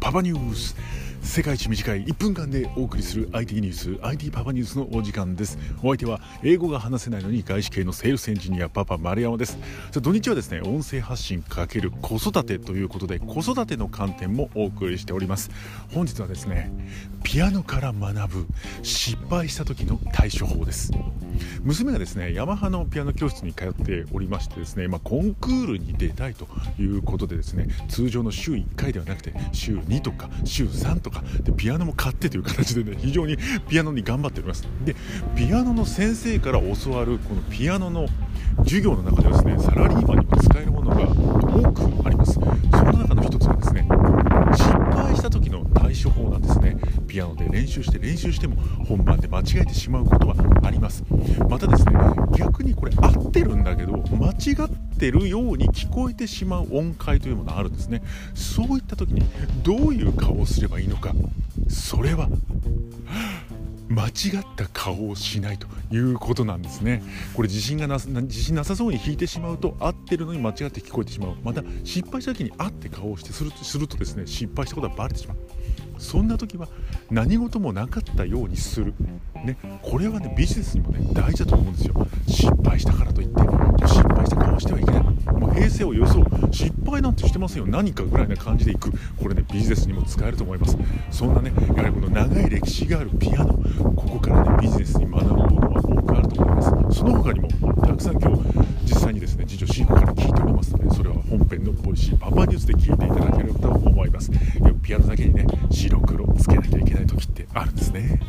パパニュース。世界一短い1分間でお送りする IT ニュース IT パパニュースのお時間です。お相手は英語が話せないのに外資系のセールスエンジニアパパ丸山です。土日はですね音声発信×子育てということで子育ての観点もお送りしております。本日はですねピアノから学ぶ失敗した時の対処法です。娘がですねヤマハのピアノ教室に通っておりましてですね、まあ、コンクールに出たいということでですね通常の週1回ではなくて週2とか週3とかでピアノも買ってという形でね非常にピアノに頑張っております。でピアノの先生から教わるこのピアノの授業の中でですねサラリーマンにも使えるものが多くありますその中の一つがですね失敗した時の対処法なんですねピアノで練習して練習しても本番で間違えてしまうことはあります。またですね逆にこれ合ってるんだけど間違ってるように聞こえてしまう音階というものがあるんですね。そういった時にどういう顔をすればいいのか。それは間違った顔をしないということなんですね。これ自信がな自信なさそうに弾いてしまうと合ってるのに間違って聞こえてしまう。また失敗した時に合って顔をしてするするとですね失敗したことはバレてしまう。そんな時は何事もなかったようにする、ね、これはねビジネスにもね大事だと思うんですよ。失敗したからといって失敗した顔してはいけない。もう平成を装う。失敗なんてしてませんよ。何かぐらいな感じでいく。これねビジネスにも使えると思います。そんなねやはりこの長い歴史があるピアノ。ここからねビジネスに学ぶものは多くあると思います。その他にもたくさん今日実際にですね次女シーから聞いておりますのでそれは本編のボイシーパパニュースで聞いていただければと思います。ピアノだけにね白黒つけなきゃいけない時ってあるんですね。